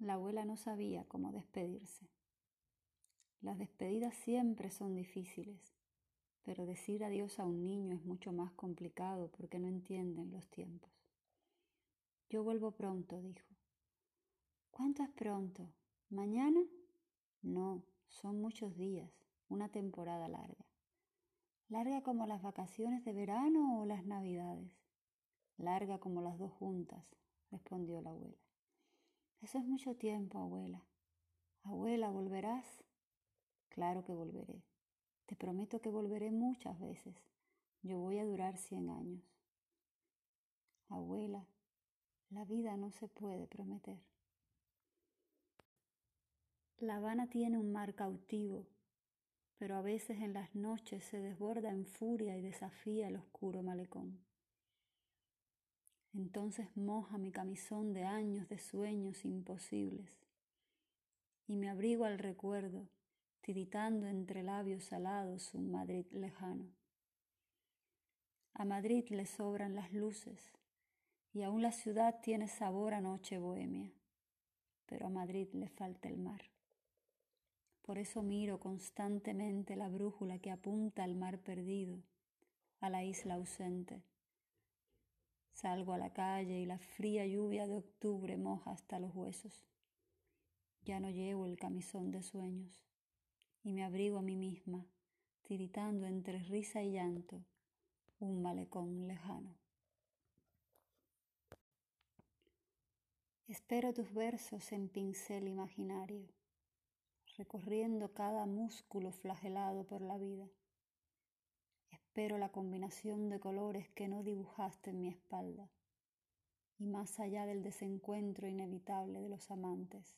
La abuela no sabía cómo despedirse. Las despedidas siempre son difíciles, pero decir adiós a un niño es mucho más complicado porque no entienden los tiempos. Yo vuelvo pronto, dijo. ¿Cuánto es pronto? ¿Mañana? No, son muchos días, una temporada larga. ¿Larga como las vacaciones de verano o las navidades? Larga como las dos juntas, respondió la abuela. Eso es mucho tiempo, abuela. Abuela, ¿volverás? Claro que volveré. Te prometo que volveré muchas veces. Yo voy a durar cien años. Abuela, la vida no se puede prometer. La Habana tiene un mar cautivo, pero a veces en las noches se desborda en furia y desafía el oscuro malecón. Entonces moja mi camisón de años de sueños imposibles y me abrigo al recuerdo, tiritando entre labios salados un Madrid lejano. A Madrid le sobran las luces y aún la ciudad tiene sabor a noche bohemia, pero a Madrid le falta el mar. Por eso miro constantemente la brújula que apunta al mar perdido, a la isla ausente Salgo a la calle y la fría lluvia de octubre moja hasta los huesos. Ya no llevo el camisón de sueños y me abrigo a mí misma, tiritando entre risa y llanto, un malecón lejano. Espero tus versos en pincel imaginario, recorriendo cada músculo flagelado por la vida Espero la combinación de colores que no dibujaste en mi espalda. Y más allá del desencuentro inevitable de los amantes,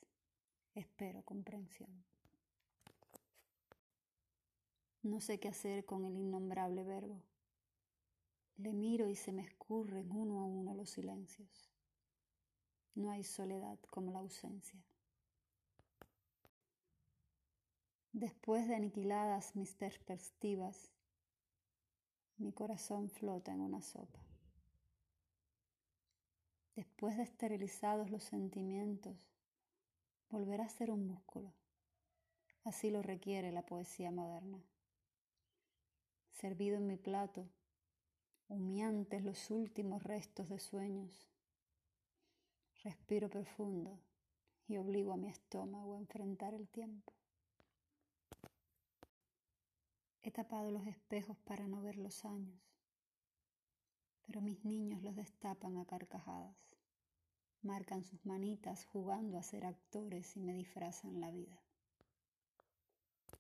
espero comprensión. No sé qué hacer con el innombrable verbo. Le miro y se me escurren uno a uno los silencios. No hay soledad como la ausencia. Después de aniquiladas mis perspectivas, mi corazón flota en una sopa. Después de esterilizados los sentimientos, volverá a ser un músculo. Así lo requiere la poesía moderna. Servido en mi plato, humeantes los últimos restos de sueños, respiro profundo y obligo a mi estómago a enfrentar el tiempo. He tapado los espejos para no ver los años, pero mis niños los destapan a carcajadas, marcan sus manitas jugando a ser actores y me disfrazan la vida.